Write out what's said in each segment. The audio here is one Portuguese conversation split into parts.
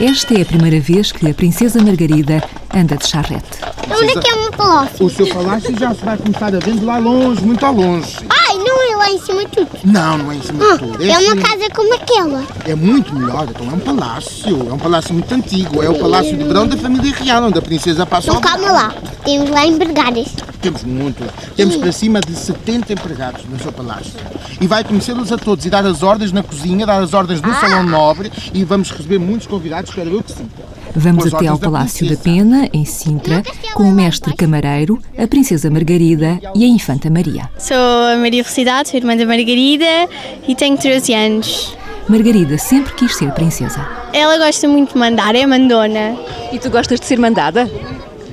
Esta é a primeira vez que a Princesa Margarida anda de charrete. Onde é que é o meu palácio? O seu palácio já se vai começar a ver de lá longe, muito ao longe. Ai, não é lá em cima de tudo. Não, não é em cima Ah, de tudo. é uma assim- casa como aquela. É muito melhor, então é um palácio. É um palácio muito antigo. É o palácio de verão da família real, onde a princesa passa Então calma lá. Temos lá empregadas. Temos muitos. Temos para cima de 70 empregados no seu palácio. E vai conhecê-los a todos e dar as ordens na cozinha, dar as ordens no Ah. salão nobre e vamos receber muitos convidados, espero eu que sim. Vamos até ao da Palácio da princesa. Pena, em Sintra, com o mestre camareiro, a Princesa Margarida e a Infanta Maria. Sou a Maria Felicidade, sou irmã da Margarida e tenho 13 anos. Margarida sempre quis ser princesa. Ela gosta muito de mandar, é mandona. E tu gostas de ser mandada?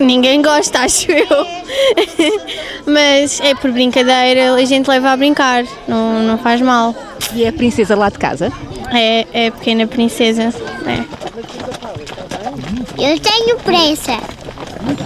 Ninguém gosta, acho eu. Mas é por brincadeira, a gente leva a brincar, não, não faz mal. E é a princesa lá de casa? É, é a pequena princesa. É. Eu tenho pressa.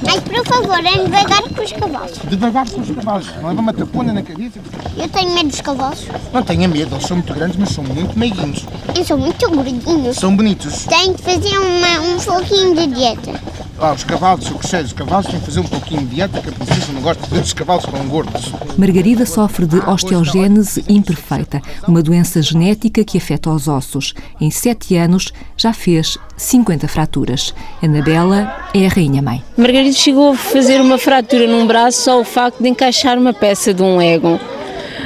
Mas por favor, ande devagar com os cavalos. Devagar com os cavalos, não leva uma tapona na cabeça. Eu tenho medo dos cavalos. Não tenha medo, eles são muito grandes, mas são muito meiguinhos. Eu sou muito gordinhos. São bonitos. Tenho que fazer uma, um pouquinho de dieta. Ah, os cavalos, eu gostei, os cavalos têm que fazer um pouquinho de dieta, que a princesa não gosta de ver os cavalos tão gordos. Margarida sofre de osteogênese imperfeita, uma doença genética que afeta os ossos. Em sete anos já fez 50 fraturas. Anabela é a rainha-mãe. Margarida chegou a fazer uma fratura num braço só o facto de encaixar uma peça de um ego.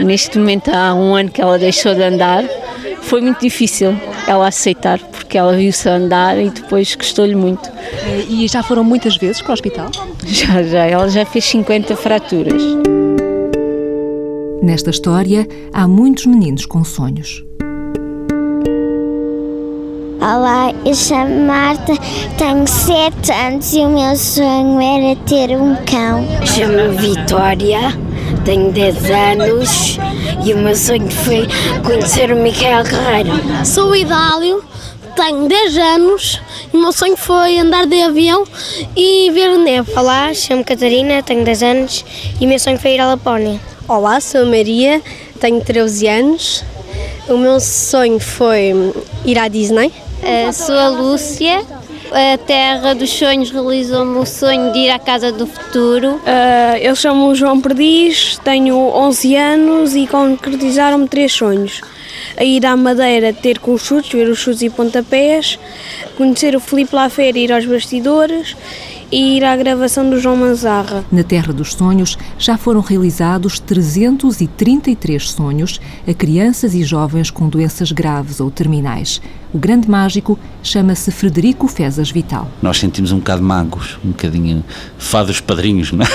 Neste momento há um ano que ela deixou de andar. Foi muito difícil ela aceitar, porque ela viu-se andar e depois gostou-lhe muito. E já foram muitas vezes para o hospital? Já, já, ela já fez 50 fraturas. Nesta história há muitos meninos com sonhos. Olá, eu chamo Marta, tenho 7 anos e o meu sonho era ter um cão. Chamo-me Vitória, tenho 10 anos e o meu sonho foi conhecer o Micael Carreiro. Sou o Idálio, tenho 10 anos e o meu sonho foi andar de avião e ver neve. Olá, chamo-me Catarina, tenho 10 anos e o meu sonho foi ir à Lapónia. Olá, sou a Maria, tenho 13 anos. O meu sonho foi ir à Disney. Sou a Lúcia. A Terra dos Sonhos realizou-me o sonho de ir à Casa do Futuro. eu chamo-me João Perdiz, tenho 11 anos e concretizaram-me três sonhos. A ir à Madeira ter com os chutes, ver os chutes e pontapés, conhecer o Filipe Lafera e ir aos bastidores e ir à gravação do João Manzarra. Na Terra dos Sonhos já foram realizados 333 sonhos a crianças e jovens com doenças graves ou terminais. O grande mágico chama-se Frederico Fezas Vital. Nós sentimos um bocado magos, um bocadinho fados padrinhos, não é?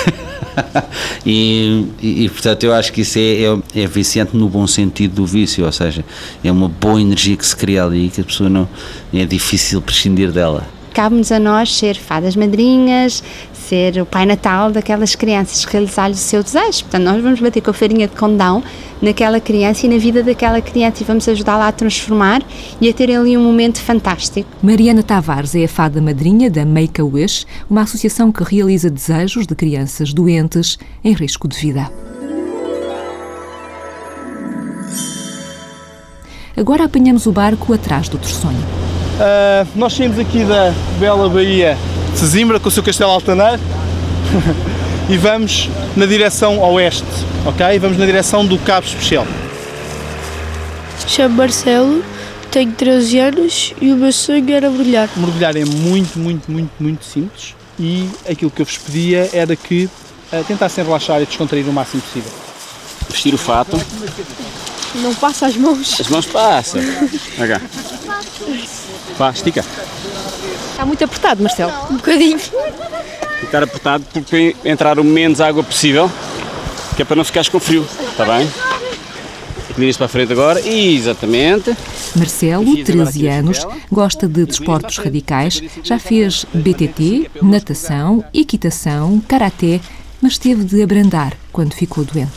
e, e, e, portanto eu acho que isso é, é, é viciante no bom sentido do vício, ou seja, é uma boa energia que se cria ali que a pessoa não é difícil prescindir dela. Cabe-nos a nós ser fadas madrinhas, ser o Pai Natal daquelas crianças, realizar-lhes o seu desejo. Portanto, nós vamos bater com a farinha de condão naquela criança e na vida daquela criança e vamos ajudá-la a transformar e a ter ali um momento fantástico. Mariana Tavares é a fada madrinha da Make-A-Wish, uma associação que realiza desejos de crianças doentes em risco de vida. Agora apanhamos o barco atrás do Terçonho. Uh, nós saímos aqui da bela Baía de Sesimbra com o seu castelo altaneiro e vamos na direção oeste, ok? Vamos na direção do Cabo Especial. Chamo Marcelo, tenho 13 anos e o meu sonho era mergulhar. Mergulhar é muito, muito, muito, muito simples e aquilo que eu vos pedia era que uh, tentassem relaxar e descontrair o máximo possível. Vestir o fato. Não passa as mãos. As mãos passam. Cá. Vá, estica. Está muito apertado, Marcelo. Um bocadinho. Ficar apertado porque entrar o menos água possível, que é para não ficares com frio, está bem? Viras para a frente agora, exatamente. Marcelo, 13 anos, gosta de desportos radicais, já fez BTT, natação, equitação, karaté, mas teve de abrandar quando ficou doente.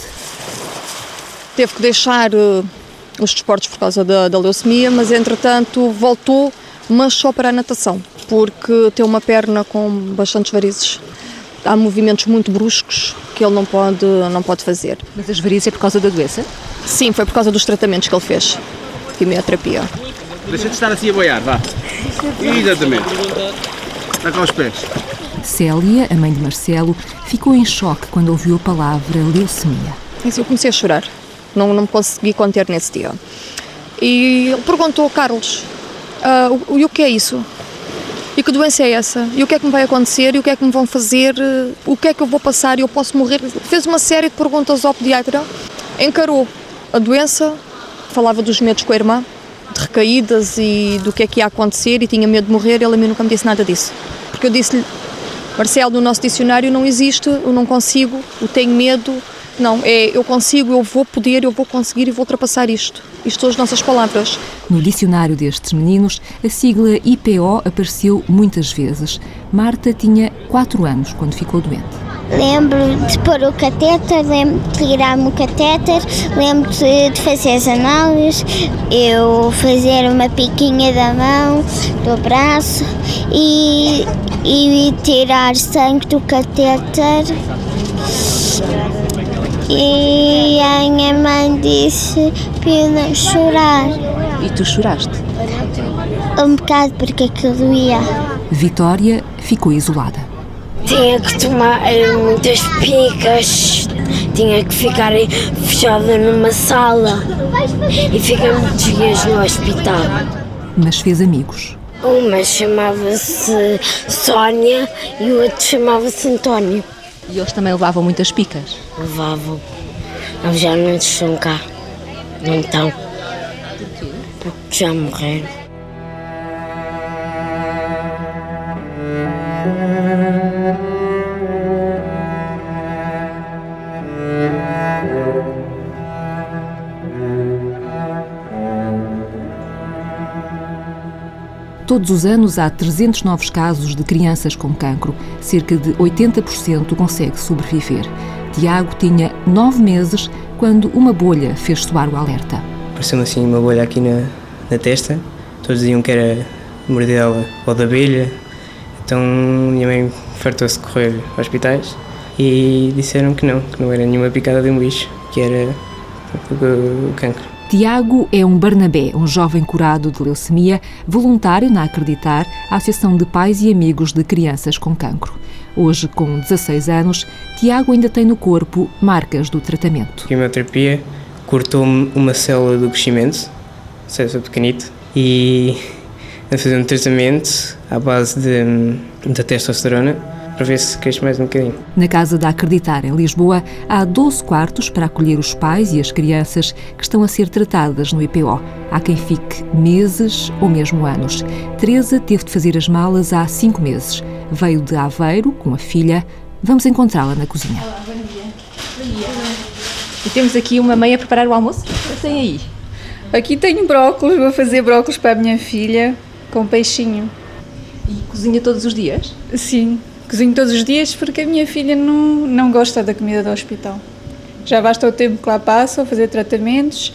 Teve que deixar uh, os desportos por causa da, da leucemia, mas entretanto voltou, mas só para a natação, porque tem uma perna com bastantes varizes. Há movimentos muito bruscos que ele não pode, não pode fazer. Mas as varizes é por causa da doença? Sim, foi por causa dos tratamentos que ele fez, quimioterapia. Deixa de estar assim a boiar, vá. Exatamente. Está com os pés. Célia, a mãe de Marcelo, ficou em choque quando ouviu a palavra leucemia. Isso eu comecei a chorar. Não, não me consegui conter nesse dia. E ele perguntou ao Carlos: o, e o que é isso? E que doença é essa? E o que é que me vai acontecer? E o que é que me vão fazer? O que é que eu vou passar? E eu posso morrer? Fez uma série de perguntas ao pediatra, encarou a doença, falava dos medos com a irmã, de recaídas e do que é que ia acontecer e tinha medo de morrer. Ele a mim nunca me disse nada disso. Porque eu disse-lhe: Marcelo, no nosso dicionário não existe, eu não consigo, eu tenho medo. Não, é eu consigo, eu vou poder, eu vou conseguir e vou ultrapassar isto. Isto são as nossas palavras. No dicionário destes meninos, a sigla IPO apareceu muitas vezes. Marta tinha 4 anos quando ficou doente. Lembro de pôr o catéter, lembro de tirar-me o catéter, lembro de, fazer as análises, eu fazer uma piquinha da mão, do braço e, e tirar sangue do catéter. E a minha mãe disse para chorar. E tu choraste? Um bocado porque aquilo doía. Vitória ficou isolada. Tinha que tomar eh, muitas picas, tinha que ficar fechada numa sala e fiquei muitos dias no hospital. Mas fez amigos. Uma chamava-se Sónia e o outro chamava-se António. E eles também levavam muitas picas? Levavam. Eles já não estão cá. Não estão. Porque já morreram. Todos os anos há 300 novos casos de crianças com cancro. Cerca de 80% consegue sobreviver. Tiago tinha nove meses quando uma bolha fez soar o alerta. Apareceu-me assim uma bolha aqui na, na testa. Todos diziam que era mordida ou da abelha. Então minha mãe fartou-se correr aos hospitais e disseram que não, que não era nenhuma picada de um bicho, que era o cancro. Tiago é um Barnabé, um jovem curado de leucemia, voluntário na Acreditar, a Associação de Pais e Amigos de Crianças com Cancro. Hoje, com 16 anos, Tiago ainda tem no corpo marcas do tratamento. A quimioterapia cortou-me uma célula do crescimento, célula pequenito, e a fazer um tratamento à base de, de testosterona para ver se cresce mais um bocadinho. Na Casa da Acreditar, em Lisboa, há 12 quartos para acolher os pais e as crianças que estão a ser tratadas no IPO. Há quem fique meses ou mesmo anos. Teresa teve de fazer as malas há cinco meses. Veio de Aveiro com a filha. Vamos encontrá-la na cozinha. Olá, bom dia. Bom dia. E temos aqui uma mãe a preparar o almoço? O que tem aí? Aqui tenho brócolis, vou fazer brócolis para a minha filha com peixinho. E cozinha todos os dias? Sim, cozinho todos os dias porque a minha filha não, não gosta da comida do hospital. Já basta o tempo que lá passa a fazer tratamentos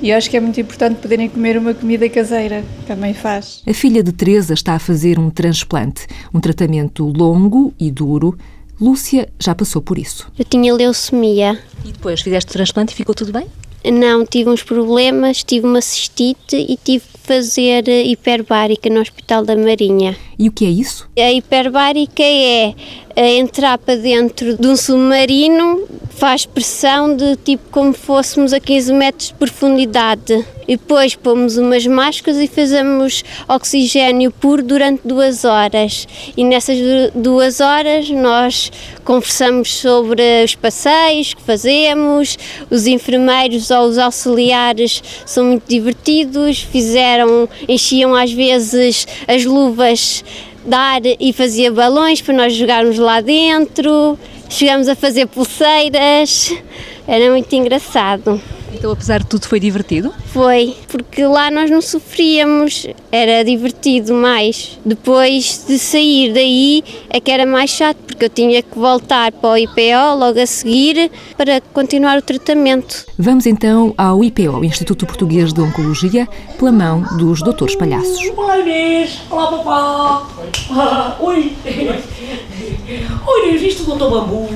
e acho que é muito importante poderem comer uma comida caseira, que a mãe faz. A filha de Teresa está a fazer um transplante, um tratamento longo e duro. Lúcia já passou por isso. Eu tinha leucemia. E depois fizeste o transplante e ficou tudo bem? Não, tive uns problemas, tive uma cistite e tive que fazer eh, hiperbárica no Hospital da Marinha. E o que é isso? A hiperbárica é eh, entrar para dentro de um submarino, faz pressão de tipo como fôssemos a 15 metros de profundidade. E depois pomos umas máscaras e fazemos oxigênio puro durante duas horas. E nessas duas horas nós conversamos sobre os passeios que fazemos, os enfermeiros ou os auxiliares são muito divertidos, fizeram, enchiam às vezes as luvas de ar e fazia balões para nós jogarmos lá dentro, chegamos a fazer pulseiras, era muito engraçado. Então, apesar de tudo, foi divertido? Foi, porque lá nós não sofríamos, era divertido mais. Depois de sair daí é que era mais chato, porque eu tinha que voltar para o IPO logo a seguir para continuar o tratamento. Vamos então ao IPO, Instituto Português de Oncologia, pela mão dos doutores palhaços. Olá Inês, olá papá. Ah, oi. Oi Inês, viste o doutor Bambu?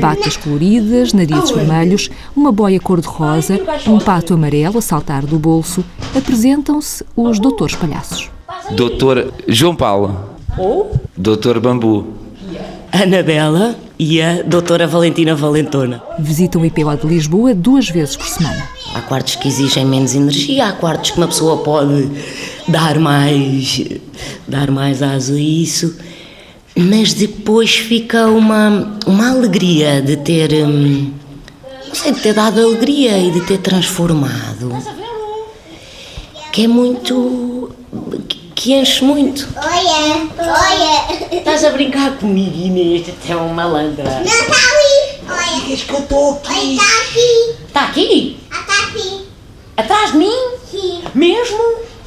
Batas coloridas, narizes vermelhos, uma boia cor-de-rosa, um pato amarelo a saltar do bolso, apresentam-se os doutores palhaços. Doutor João Paulo. Ou Doutor Bambu. Anabela e a doutora Valentina Valentona. Visitam o IPO de Lisboa duas vezes por semana. Há quartos que exigem menos energia, há quartos que uma pessoa pode dar mais, dar mais asa a isso, mas depois fica uma, uma alegria de ter, hum, não sei, de ter dado alegria e de ter transformado, que é muito, que, enche muito. Olha, olha. Estás a brincar comigo, Inês? Até é uma malandra. Não, está ali. Olha. Diz que eu estou aqui. Está aqui. Está aqui? Está aqui. Atrás de mim? Sim. Mesmo?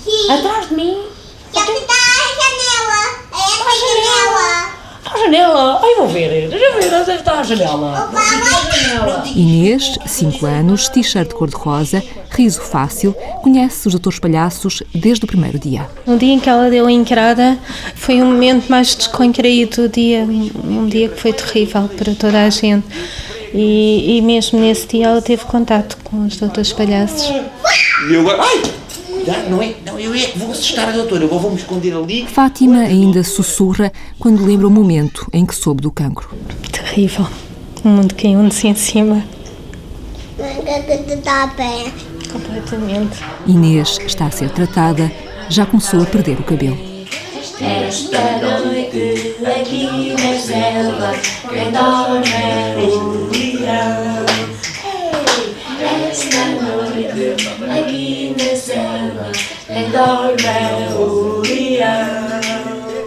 Sim. Atrás de mim? Já que está a janela. É a janela. Janela? Ai, vou ver. Deixa eu ver onde está a janela. Inês, 5 anos, t-shirt cor-de-rosa, riso fácil, conhece os doutores palhaços desde o primeiro dia. No dia em que ela deu a entrada, foi um momento mais descontraído do dia, um dia que foi terrível para toda a gente. E, e mesmo nesse dia ela teve contato com os doutores palhaços. E eu agora. Ai! Não, não é, não, eu é que vou assustar a doutora. Eu vou me esconder ali. Fátima ainda sussurra quando lembra o momento em que soube do cancro. Terrível. O mundo caiu-nos em cima. Está bem. Completamente. Inês está a ser tratada, já começou a perder o cabelo. Esta noite aqui na selva quem dorme é o leão. Esta noite aqui na selva quem dorme é o leão.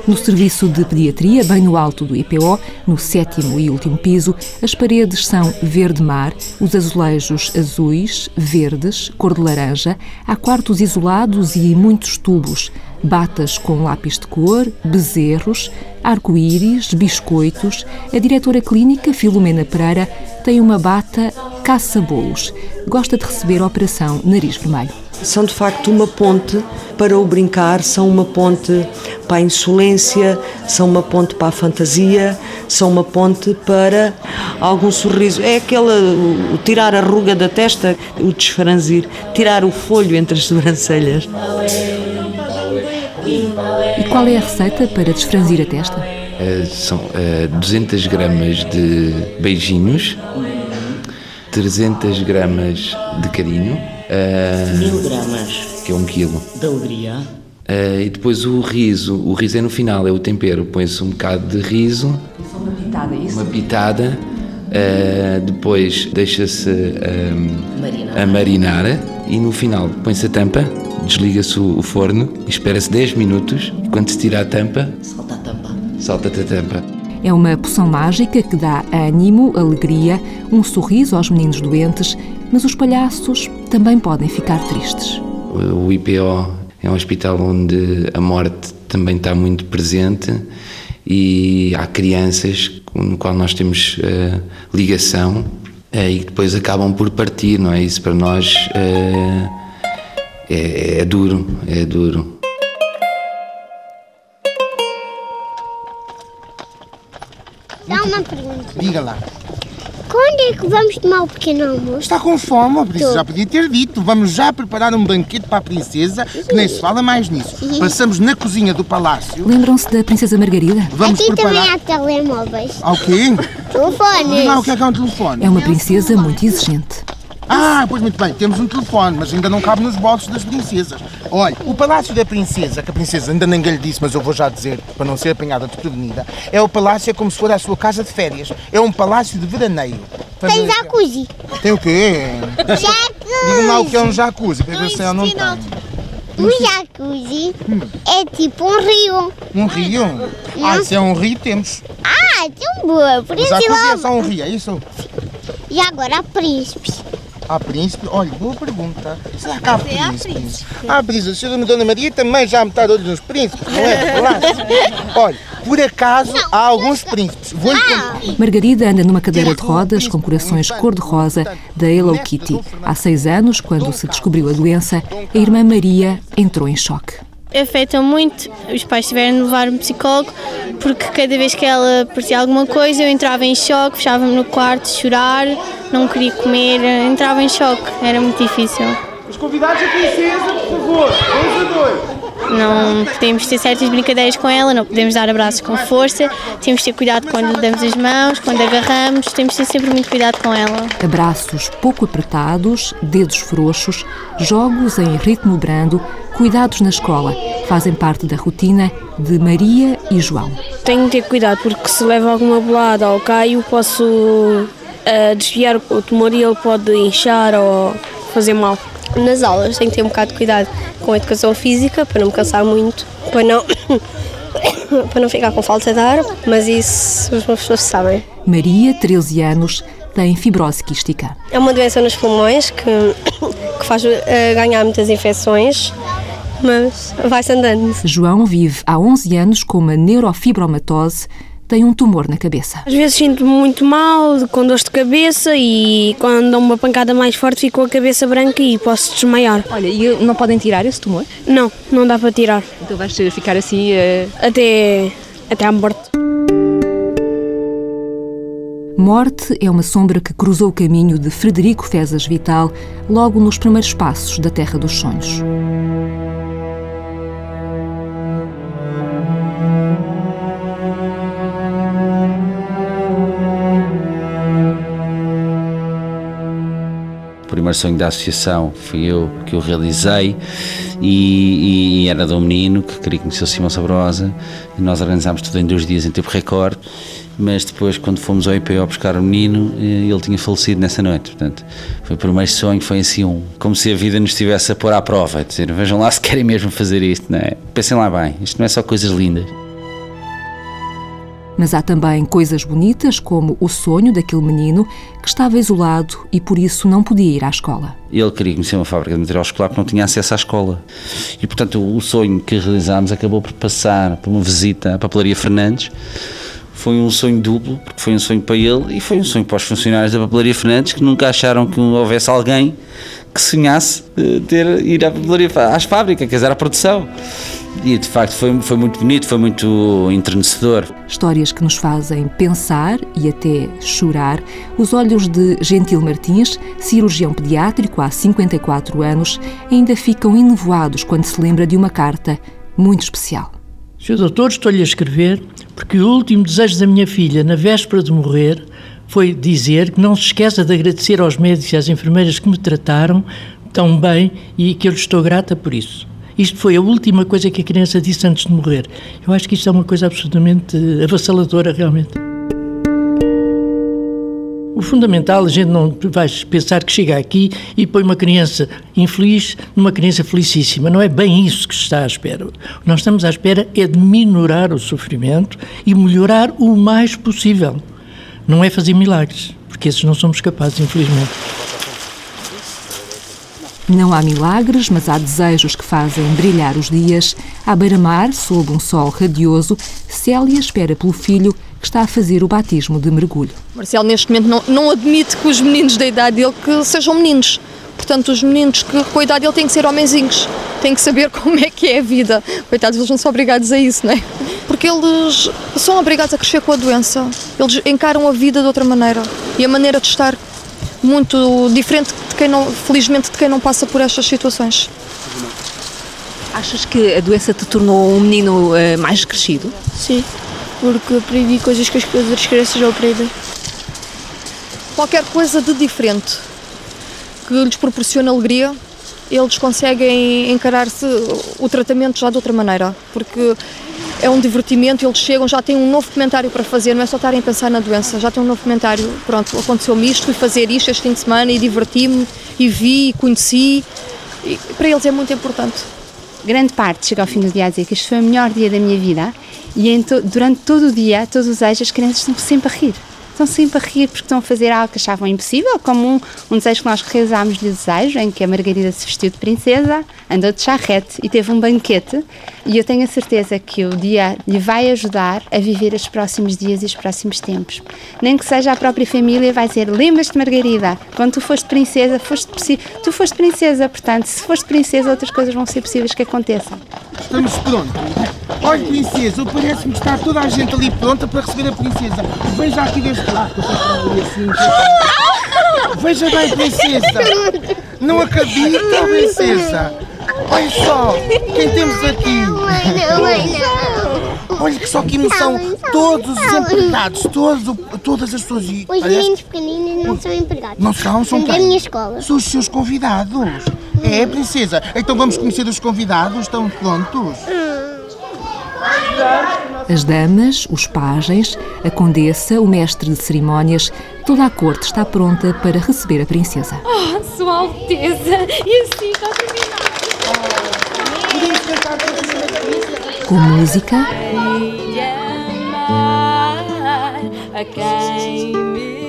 No serviço de pediatria, bem no alto do IPO, no sétimo e último piso, as paredes são verde mar, os azulejos azuis, verdes, cor de laranja, há quartos isolados e muitos tubos, batas com lápis de cor, bezerros, arco-íris, biscoitos. A diretora clínica, Filomena Pereira, tem uma bata caça-bolos. Gosta de receber a operação Nariz Vermelho. São de facto uma ponte para o brincar, são uma ponte para a insolência, são uma ponte para a fantasia, são uma ponte para algum sorriso. É aquela, o, tirar a ruga da testa, o desfranzir, tirar o folho entre as sobrancelhas. Qual é a receita para desfranzir a testa? Uh, são uh, 200 gramas de beijinhos, 300 gramas de carinho. Uh, Mil gramas que é um quilo. de alegria. Uh, e depois o riso, o riso é no final, é o tempero. Põe-se um bocado de riso, Só uma pitada, é isso? uma pitada, uh, depois deixa-se um, a marinar e no final põe-se a tampa, desliga-se o, o forno, espera-se 10 minutos e quando se tira a tampa, Solta a tampa. salta-te a tampa. É uma poção mágica que dá ânimo, alegria, um sorriso aos meninos doentes, mas os palhaços também podem ficar tristes. O IPO é um hospital onde a morte também está muito presente e há crianças no qual nós temos eh, ligação eh, e que depois acabam por partir, não é? Isso para nós eh, é, é duro, é duro. Dá uma pergunta. Diga lá. Quando é que vamos tomar o pequeno almoço? Está com fome, a princesa já podia ter dito. Vamos já preparar um banquete para a princesa, que nem se fala mais nisso. Uhum. Passamos na cozinha do palácio. Lembram-se da Princesa Margarida? Vamos Aqui também preparar. há telemóveis. Ao quê? Telefones. Não, o que é que é um telefone? É uma princesa muito exigente. Ah, pois muito bem, temos um telefone, mas ainda não cabe nos bolsos das princesas. Olha, o Palácio da Princesa, que a princesa ainda ninguém lhe disse, mas eu vou já dizer, para não ser apanhada desprevenida, é o palácio é como se fosse a sua casa de férias. É um palácio de veraneio. Tem jacuzzi. Tem o quê? Jacuzzi. Diga-me lá o que é um jacuzzi, para ver se ela não tem. Um jacuzzi é tipo um rio. Um rio? Ah, se é um rio, temos. Ah, tão boa. Por O isso jacuzzi é lá. só um rio, é isso? E agora há príncipes. Há príncipe? Olha, boa pergunta. Será que há príncipes? Há príncipes. A senhora Dona Maria também já me está de olho nos príncipes, não é? Olha, por acaso há alguns príncipes. Vou-lhe contar. Margarida anda numa cadeira de rodas com corações cor-de-rosa da Hello Kitty. Há seis anos, quando se descobriu a doença, a irmã Maria entrou em choque. Afeta muito, os pais tiveram de levar um psicólogo, porque cada vez que ela parecia alguma coisa eu entrava em choque, fechava-me no quarto, chorar, não queria comer, entrava em choque, era muito difícil. Os convidados a princesa, por favor, dois a dois. Não podemos ter certas brincadeiras com ela, não podemos dar abraços com força, temos de ter cuidado quando lhe damos as mãos, quando agarramos, temos de ter sempre muito cuidado com ela. Abraços pouco apertados, dedos frouxos, jogos em ritmo brando, cuidados na escola fazem parte da rotina de Maria e João. Tenho de ter cuidado porque se leva alguma bolada ou caio, posso uh, desviar o tumor e ele pode inchar ou fazer mal. Nas aulas tenho que ter um bocado de cuidado com a educação física para não me cansar muito, para não, para não ficar com falta de ar, mas isso os professores sabem. Maria, 13 anos, tem fibrose quística. É uma doença nos pulmões que, que faz uh, ganhar muitas infecções mas vai-se andando. João vive há 11 anos com uma neurofibromatose, tem um tumor na cabeça. Às vezes sinto muito mal, com dor de cabeça e quando dou uma pancada mais forte fico com a cabeça branca e posso desmaiar. Olha, e não podem tirar esse tumor? Não, não dá para tirar. Então vais ficar assim... Uh... Até, até à morte. Morte é uma sombra que cruzou o caminho de Frederico Fezas Vital logo nos primeiros passos da Terra dos Sonhos. Sonho da associação fui eu que o realizei e, e era de um menino que queria conhecer o Simão Sabrosa. E nós organizámos tudo em dois dias em tempo recorde mas depois quando fomos ao IPO buscar o menino eh, ele tinha falecido nessa noite. Portanto foi o primeiro sonho foi assim um como se a vida nos estivesse a pôr à prova dizer vejam lá se querem mesmo fazer isto não é? pensem lá bem isto não é só coisas lindas mas há também coisas bonitas, como o sonho daquele menino que estava isolado e por isso não podia ir à escola. Ele queria conhecer uma fábrica de material escolar que não tinha acesso à escola. E, portanto, o sonho que realizámos acabou por passar por uma visita à Papelaria Fernandes. Foi um sonho duplo, porque foi um sonho para ele e foi um sonho para os funcionários da Papelaria Fernandes que nunca acharam que houvesse alguém que sonhasse ter ir à papelaria, às fábricas, quer dizer, à produção. E de facto foi, foi muito bonito, foi muito entrenecedor. Histórias que nos fazem pensar e até chorar. Os olhos de Gentil Martins, cirurgião pediátrico há 54 anos, ainda ficam enevoados quando se lembra de uma carta muito especial. Sr. Doutor, estou-lhe a escrever porque o último desejo da minha filha, na véspera de morrer, foi dizer que não se esqueça de agradecer aos médicos e às enfermeiras que me trataram tão bem e que eu lhe estou grata por isso. Isto foi a última coisa que a criança disse antes de morrer. Eu acho que isto é uma coisa absolutamente avassaladora, realmente. O fundamental, a gente não vai pensar que chega aqui e põe uma criança infeliz numa criança felicíssima. Não é bem isso que se está à espera. O que nós estamos à espera é de minorar o sofrimento e melhorar o mais possível. Não é fazer milagres, porque esses não somos capazes, infelizmente. Não há milagres, mas há desejos que fazem brilhar os dias. À beira-mar, sob um sol radioso, Célia espera pelo filho que está a fazer o batismo de mergulho. Marcelo, neste momento, não, não admite que os meninos da idade dele que sejam meninos. Portanto, os meninos que com a idade dele têm que ser homenzinhos, têm que saber como é que é a vida. Coitados, eles não são obrigados a isso, não é? Porque eles são obrigados a crescer com a doença. Eles encaram a vida de outra maneira. E a maneira de estar muito diferente quem não, felizmente, de quem não passa por estas situações. Achas que a doença te tornou um menino uh, mais crescido? Sim, porque aprendi coisas que as outras crianças não aprendem. Qualquer coisa de diferente que lhes proporciona alegria, eles conseguem encarar-se o tratamento já de outra maneira, porque é um divertimento, eles chegam, já têm um novo comentário para fazer, não é só estarem a pensar na doença, já têm um novo comentário, pronto, aconteceu-me isto, fui fazer isto este fim de semana e diverti-me, e vi, e conheci, e para eles é muito importante. Grande parte chega ao fim do dia a dizer que este foi o melhor dia da minha vida e to, durante todo o dia, todos os dias, as crianças estão sempre a rir estão sempre a rir porque estão a fazer algo que achavam impossível, como um, um desejo que nós realizámos-lhe o desejo, em que a Margarida se vestiu de princesa, andou de charrete e teve um banquete. E eu tenho a certeza que o dia lhe vai ajudar a viver os próximos dias e os próximos tempos. Nem que seja a própria família, vai dizer: Lembras-te, Margarida, quando tu foste princesa, foste tu foste princesa, portanto, se foste princesa, outras coisas vão ser possíveis que aconteçam. Estamos prontos. Olha, princesa, parece-me que está toda a gente ali pronta para receber a princesa. Veja aqui deste lado. Assim, Veja bem, princesa. Não acredito, princesa. Olha só, quem temos aqui? Olha que só que emoção. Todos os empregados, todos, todas as pessoas. Os meninos pequeninos não são empregados. Não são, são da minha escola. São os seus convidados. É, princesa. Então vamos conhecer os convidados. Estão prontos? As damas, os pajens, a condessa, o mestre de cerimónias, toda a corte está pronta para receber a princesa. Oh, Sua Alteza! E assim está terminado. Com música, A quem me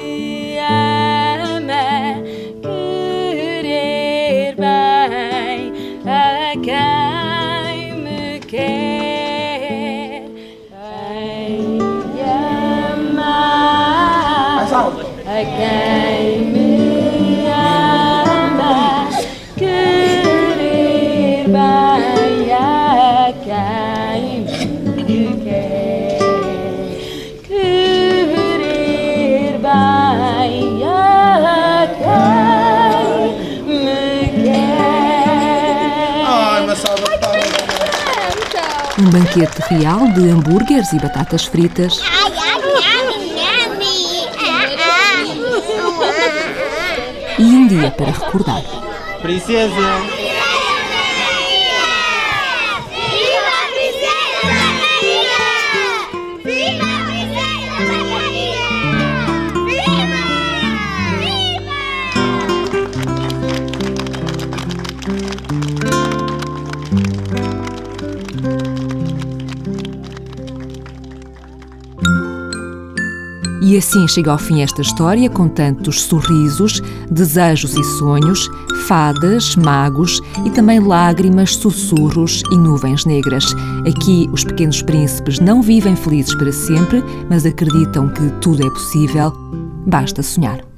um banquete real de hambúrgueres e batatas fritas, e um dia para recordar. Princesa. E assim chega ao fim esta história com tantos sorrisos, desejos e sonhos, fadas, magos e também lágrimas, sussurros e nuvens negras. Aqui os pequenos príncipes não vivem felizes para sempre, mas acreditam que tudo é possível. Basta sonhar.